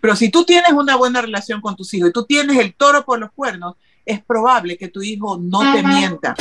Pero si tú tienes una buena relación con tus hijos y tú tienes el toro por los cuernos, es probable que tu hijo no te mienta.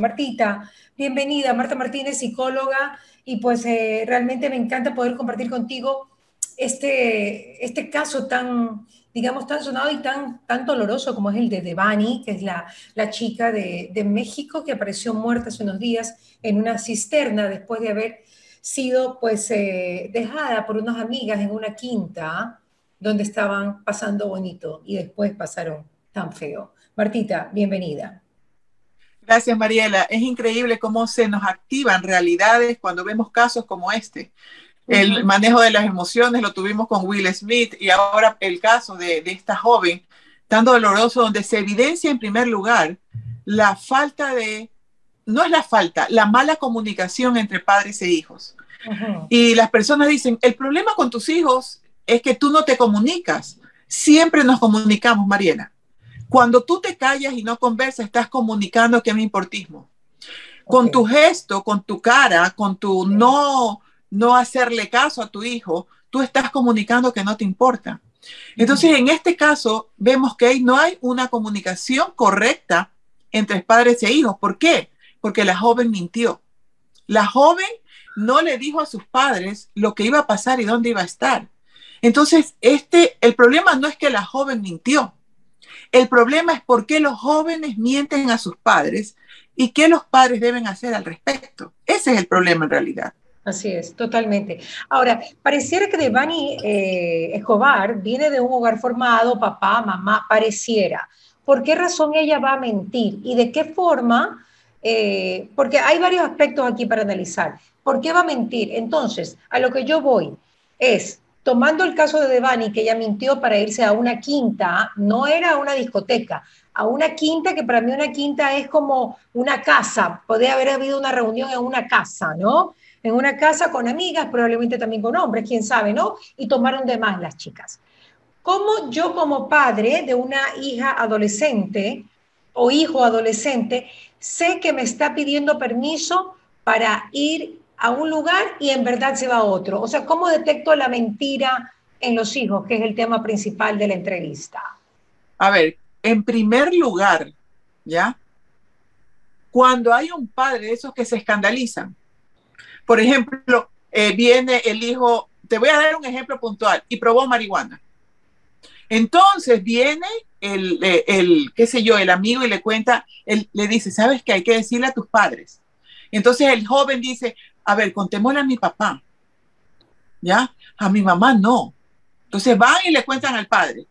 Martita, bienvenida. Marta Martínez, psicóloga, y pues eh, realmente me encanta poder compartir contigo este, este caso tan, digamos, tan sonado y tan, tan doloroso como es el de Devani, que es la, la chica de, de, México que apareció muerta hace unos días en una cisterna después de haber sido pues eh, dejada por unas amigas en una quinta donde estaban pasando bonito y después pasaron tan feo. Martita, bienvenida. Gracias, Mariela. Es increíble cómo se nos activan realidades cuando vemos casos como este. El manejo de las emociones lo tuvimos con Will Smith y ahora el caso de, esta joven tan doloroso donde se evidencia en primer lugar la falta de, no es la falta, la mala comunicación entre padres e hijos. Y las personas dicen, el problema con tus hijos es que tú no te comunicas. Siempre nos comunicamos, Mariela. Cuando tú te callas y no conversas, estás comunicando que es mi importismo. Con tu gesto, con tu cara, con tu no, no hacerle caso a tu hijo, tú estás comunicando que no te importa. Entonces, en este caso, vemos que no hay una comunicación correcta entre padres e hijos. ¿Por qué? Porque la joven mintió. La joven no le dijo a sus padres lo que iba a pasar y dónde iba a estar. Entonces, este, el problema no es que la joven mintió. El problema es por qué los jóvenes mienten a sus padres y qué los padres deben hacer al respecto. Ese es el problema en realidad. Así es, totalmente. Ahora, pareciera que Devani eh, Escobar viene de un hogar formado, papá, mamá, pareciera. ¿Por qué razón ella va a mentir? ¿Y de qué forma? Eh, porque hay varios aspectos aquí para analizar. ¿Por qué va a mentir? Entonces, a lo que yo voy es, tomando el caso de Devani, que ella mintió para irse a una quinta, no era una discoteca, a una quinta, que para mí una quinta es como una casa, podría haber habido una reunión en una casa, ¿no? En una casa con amigas, probablemente también con hombres, quién sabe, ¿no? Y tomaron de más las chicas. ¿Cómo yo como padre de una hija adolescente o hijo adolescente sé que me está pidiendo permiso para ir a un lugar y en verdad se va a otro. O sea, ¿cómo detecto la mentira en los hijos, que es el tema principal de la entrevista? A ver, en primer lugar, ¿ya? Cuando hay un padre de esos que se escandalizan, por ejemplo, eh, viene el hijo, te voy a dar un ejemplo puntual, y probó marihuana. Entonces viene el, eh, el, qué sé yo, el amigo y le cuenta, él, le dice, ¿sabes qué hay que decirle a tus padres? Entonces el joven dice, a ver, contémosle a mi papá. ¿Ya? A mi mamá no. Entonces van y le cuentan al padre.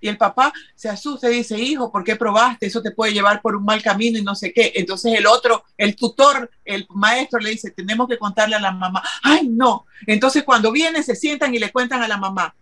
Y el papá se asusta y dice, hijo, ¿por qué probaste? Eso te puede llevar por un mal camino y no sé qué. Entonces el otro, el tutor, el maestro le dice, tenemos que contarle a la mamá. Ay, no. Entonces cuando vienen, se sientan y le cuentan a la mamá.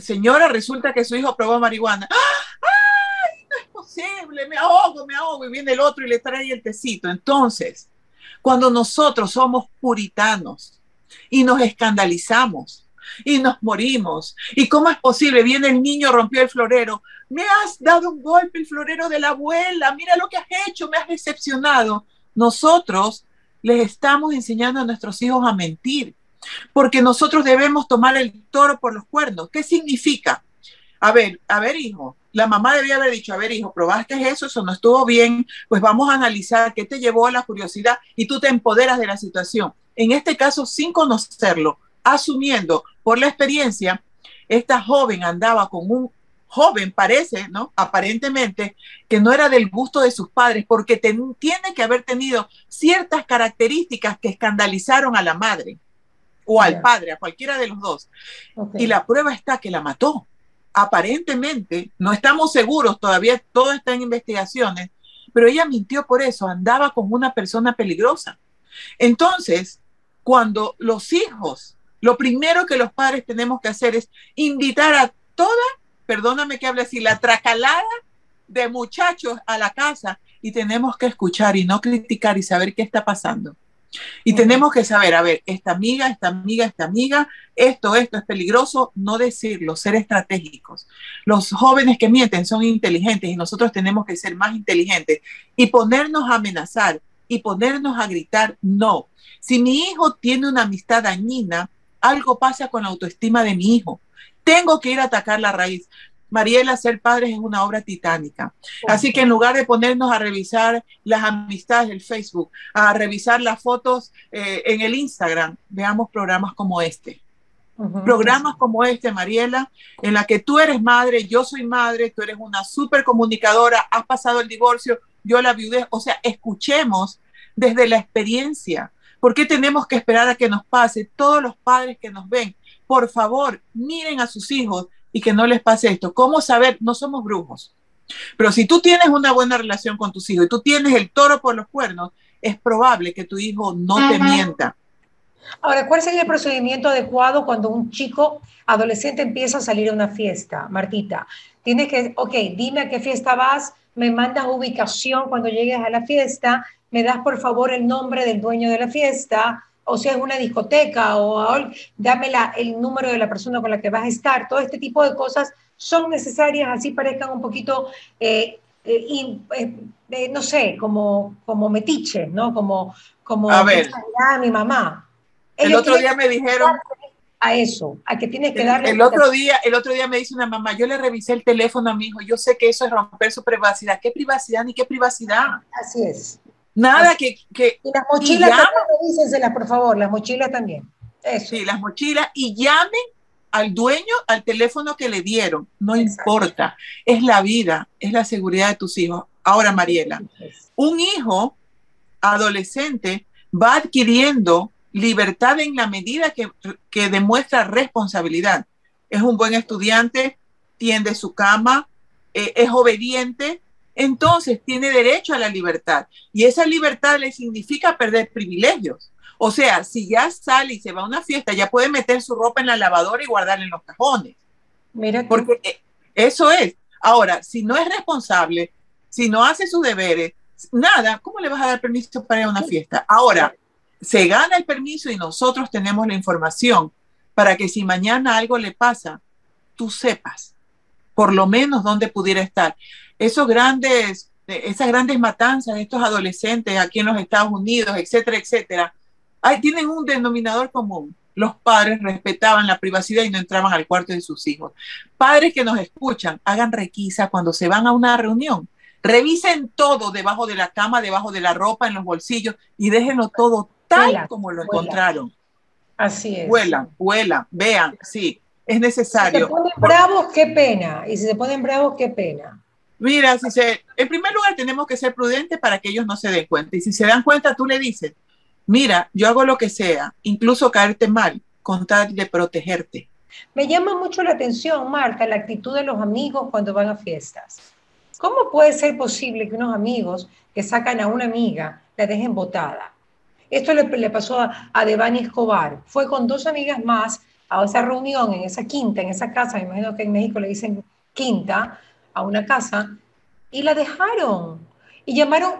Señora, resulta que su hijo probó marihuana. ¡Ay, no es posible! Me ahogo, me ahogo. Y viene el otro y le trae el tecito. Entonces, cuando nosotros somos puritanos y nos escandalizamos y nos morimos. ¿Y cómo es posible? Viene el niño, rompió el florero. Me has dado un golpe el florero de la abuela. Mira lo que has hecho, me has decepcionado. Nosotros les estamos enseñando a nuestros hijos a mentir, porque nosotros debemos tomar el toro por los cuernos. ¿Qué significa? A ver, a ver, hijo, la mamá debía haber dicho, a ver, hijo, probaste eso, eso no estuvo bien, pues vamos a analizar qué te llevó a la curiosidad y tú te empoderas de la situación. En este caso, sin conocerlo, asumiendo por la experiencia, esta joven andaba con un joven, parece, ¿no? Aparentemente, que no era del gusto de sus padres, porque tiene que haber tenido ciertas características que escandalizaron a la madre o al padre, a cualquiera de los dos. Y la prueba está que la mató aparentemente, no estamos seguros, todavía todo está en investigaciones, pero ella mintió por eso, andaba con una persona peligrosa. Entonces, cuando los hijos, lo primero que los padres tenemos que hacer es invitar a toda, perdóname que hable así, la tracalada de muchachos a la casa y tenemos que escuchar y no criticar y saber qué está pasando. Y tenemos que saber, a ver, esta amiga, esta amiga, esta amiga, esto, esto es peligroso, no decirlo, ser estratégicos. Los jóvenes que mienten son inteligentes y nosotros tenemos que ser más inteligentes y ponernos a amenazar y ponernos a gritar, no. Si mi hijo tiene una amistad dañina, algo pasa con la autoestima de mi hijo. Tengo que ir a atacar la raíz. Mariela, ser padres es una obra titánica. Así que en lugar de ponernos a revisar las amistades del Facebook, a revisar las fotos eh, en el Instagram, veamos programas como este. Programas como este, Mariela, en la que tú eres madre, yo soy madre, tú eres una súper comunicadora, has pasado el divorcio, yo la viudez. O sea, escuchemos desde la experiencia. ¿Por qué tenemos que esperar a que nos pase? Todos los padres que nos ven, por favor, miren a sus hijos y que no les pase esto. ¿Cómo saber? No somos brujos. Pero si tú tienes una buena relación con tus hijos y tú tienes el toro por los cuernos, es probable que tu hijo no te mienta. Ahora, ¿cuál sería el procedimiento adecuado cuando un chico adolescente empieza a salir a una fiesta, Martita? Tienes que, ok, dime a qué fiesta vas, me mandas ubicación cuando llegues a la fiesta, me das por favor el nombre del dueño de la fiesta, o sea, es una discoteca, o dame el número de la persona con la que vas a estar. Todo este tipo de cosas son necesarias, así parezcan un poquito, eh, eh, eh, no sé, como, como metiches, ¿no? Como, como a ver. mi mamá. el otro día me dijeron a eso, a que tienes que darle. El, otro día, el otro día me dice una mamá, yo le revisé el teléfono a mi hijo, yo sé que eso es romper su privacidad. ¿Qué privacidad ni qué privacidad? Así es. Nada que, que... Y las mochilas también, por favor, las mochilas también. Sí, las mochilas y llamen al dueño al teléfono que le dieron. No importa. Es la vida, es la seguridad de tus hijos. Ahora, Mariela, un hijo adolescente va adquiriendo libertad en la medida que, que demuestra responsabilidad. Es un buen estudiante, tiende su cama, eh, es obediente, entonces tiene derecho a la libertad. Y esa libertad le significa perder privilegios. O sea, si ya sale y se va a una fiesta, ya puede meter su ropa en la lavadora y guardarla en los cajones. Mira Porque eh, eso es. Ahora, si no es responsable, si no hace sus deberes, nada, ¿cómo le vas a dar permiso para ir a una fiesta? Ahora, se gana el permiso y nosotros tenemos la información para que si mañana algo le pasa, tú sepas por lo menos dónde pudiera estar esos grandes, esas grandes matanzas de estos adolescentes aquí en los Estados Unidos, etcétera, etcétera, tienen un denominador común. Los padres respetaban la privacidad y no entraban al cuarto de sus hijos. Padres que nos escuchan, hagan requisa cuando se van a una reunión. Revisen todo debajo de la cama, debajo de la ropa, en los bolsillos y déjenlo todo tal como lo encontraron. Así es. Vuelan, vuelan, vean, sí, es necesario. Si se ponen bravos, qué pena. Y si se ponen bravos, qué pena. Mira, si se, en primer lugar tenemos que ser prudentes para que ellos no se den cuenta. Y si se dan cuenta, tú le dices, mira, yo hago lo que sea, incluso caerte mal, con protegerte. Me llama mucho la atención, Marta, la actitud de los amigos cuando van a fiestas. ¿Cómo puede ser posible que unos amigos que sacan a una amiga la dejen botada? Esto le, pasó a, a Devani Escobar. Fue con dos amigas más a esa reunión en esa quinta, en esa casa, me imagino que en México le dicen quinta, a una casa y la dejaron. Y llamaron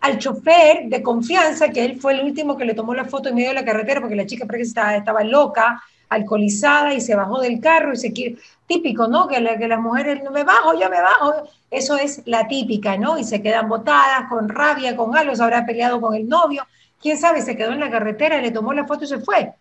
al chofer de confianza, que él fue el último que le tomó la foto en medio de la carretera, porque la chica estaba, estaba loca, alcoholizada, y se bajó del carro y se quiere... Típico, ¿no? Que, que las mujeres, no me bajo, yo me bajo. Eso es la típica, ¿no? Y se quedan botadas, con rabia, con algo, se habrá peleado con el novio. ¿Quién sabe? Se quedó en la carretera, le tomó la foto y se fue.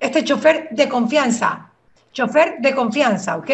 Este chofer de confianza, chofer de confianza, ¿ok?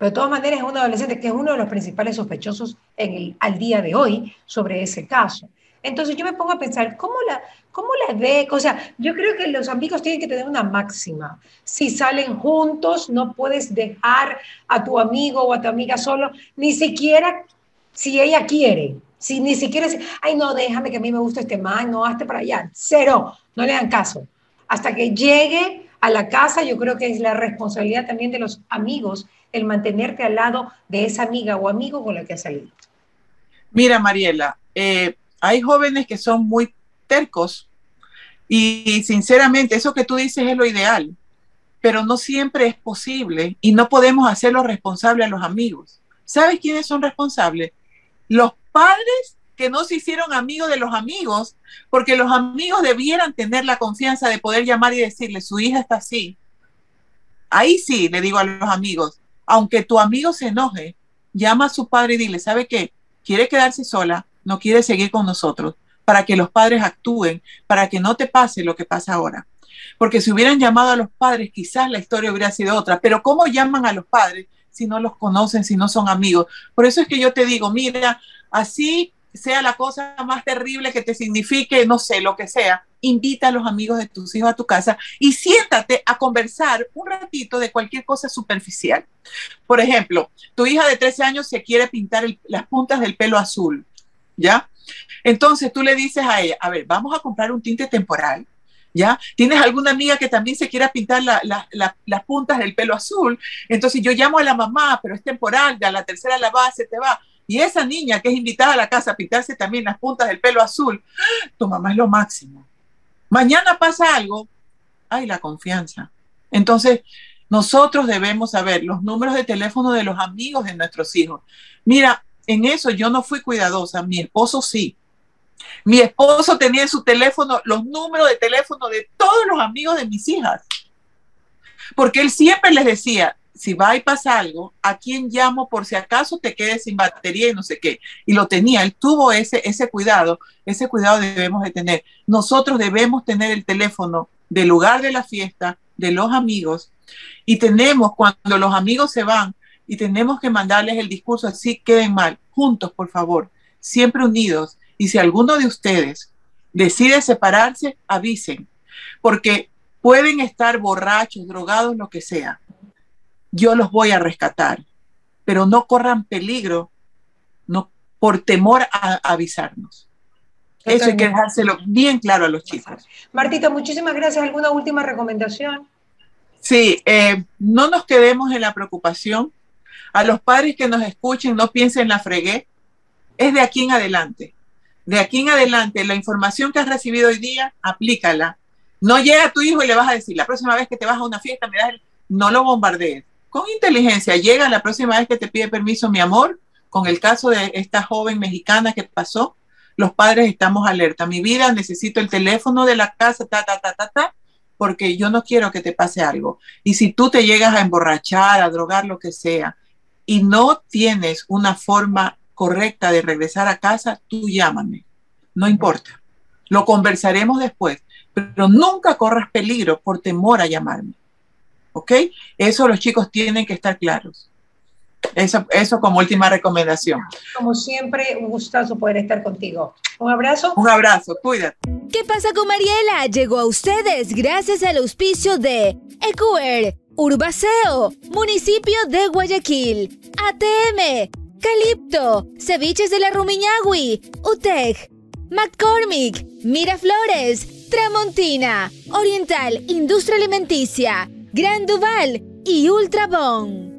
Pero de todas maneras es un adolescente que es uno de los principales sospechosos en el, al día de hoy sobre ese caso. Entonces yo me pongo a pensar, ¿cómo la, cómo la ve? O sea, yo creo que los amigos tienen que tener una máxima. Si salen juntos, no puedes dejar a tu amigo o a tu amiga solo, ni siquiera si ella quiere. Si ni siquiera, ay, no, déjame que a mí me gusta este man, no, hazte para allá. Cero, no le dan caso. Hasta que llegue a la casa, yo creo que es la responsabilidad también de los amigos el mantenerte al lado de esa amiga o amigo con la que has salido? Mira, Mariela, eh, hay jóvenes que son muy tercos y, sinceramente eso que tú dices es lo ideal, pero no siempre es posible y no podemos hacerlo responsable a los amigos. ¿Sabes quiénes son responsables? Los padres que no se hicieron amigos de los amigos, porque los amigos debieran tener la confianza de poder llamar y decirle, su hija está así. Ahí sí, le digo a los amigos, aunque tu amigo se enoje, llama a su padre y dile, ¿sabe qué? Quiere quedarse sola, no quiere seguir con nosotros, para que los padres actúen, para que no te pase lo que pasa ahora. Porque si hubieran llamado a los padres, quizás la historia hubiera sido otra. Pero ¿cómo llaman a los padres si no los conocen, si no son amigos? Por eso es que yo te digo, mira, así sea la cosa más terrible que te signifique, no sé, lo que sea, invita a los amigos de tus hijos a tu casa y siéntate a conversar un ratito de cualquier cosa superficial. Por ejemplo, tu hija de 13 años se quiere pintar las puntas del pelo azul, ¿ya? Entonces tú le dices a ella, a ver, vamos a comprar un tinte temporal, ¿ya? ¿Tienes alguna amiga que también se quiera pintar las puntas del pelo azul? Entonces yo llamo a la mamá, pero es temporal, a la tercera la base te va. Y esa niña que es invitada a la casa a pintarse también las puntas del pelo azul, tu mamá es lo máximo. Mañana pasa algo, hay la confianza. Entonces, nosotros debemos saber los números de teléfono de los amigos de nuestros hijos. Mira, en eso yo no fui cuidadosa, mi esposo sí. Mi esposo tenía en su teléfono los números de teléfono de todos los amigos de mis hijas. Porque él siempre les decía, si va y pasa algo, ¿a quién llamo por si acaso te quedes sin batería y no sé qué? Y lo tenía, él tuvo ese, ese cuidado, ese cuidado debemos de tener. Nosotros debemos tener el teléfono del lugar de la fiesta, de los amigos, y tenemos, cuando los amigos se van, y tenemos que mandarles el discurso así queden mal, juntos, por favor, siempre unidos. Y si alguno de ustedes decide separarse, avisen, porque pueden estar borrachos, drogados, lo que sea yo los voy a rescatar, pero no corran peligro no, por temor a, avisarnos. Eso hay que dejárselo bien claro a los chicos. Martita, muchísimas gracias. ¿Alguna última recomendación? Sí, eh, no nos quedemos en la preocupación. A los padres que nos escuchen, no piensen en la fregué. Es de aquí en adelante. De aquí en adelante, la información que has recibido hoy día, aplícala. No llega a tu hijo y le vas a decir, la próxima vez que te vas a una fiesta, me das el... no lo bombardees con inteligencia. Llega la próxima vez que te pide permiso, mi amor, con el caso de esta joven mexicana que pasó, los padres estamos alerta. Mi vida, necesito el teléfono de la casa, ta, ta, ta, ta, ta, porque yo no quiero que te pase algo. Y si tú te llegas a emborrachar, a drogar, lo que sea, y no tienes una forma correcta de regresar a casa, tú llámame. No importa. Lo conversaremos después, pero nunca corras peligro por temor a llamarme. ¿Ok? Eso los chicos tienen que estar claros. Eso, eso como última recomendación. Como siempre, un gustazo poder estar contigo. Un abrazo. Un abrazo, cuídate. ¿Qué pasa con Mariela? Llegó a ustedes gracias al auspicio de Ecuer, Urbaceo, Municipio de Guayaquil, ATM, Calipto, Ceviches de la Rumiñahui, UTEC, McCormick, Miraflores, Tramontina, Oriental Industria Alimenticia, Gran Duval y Ultrabón.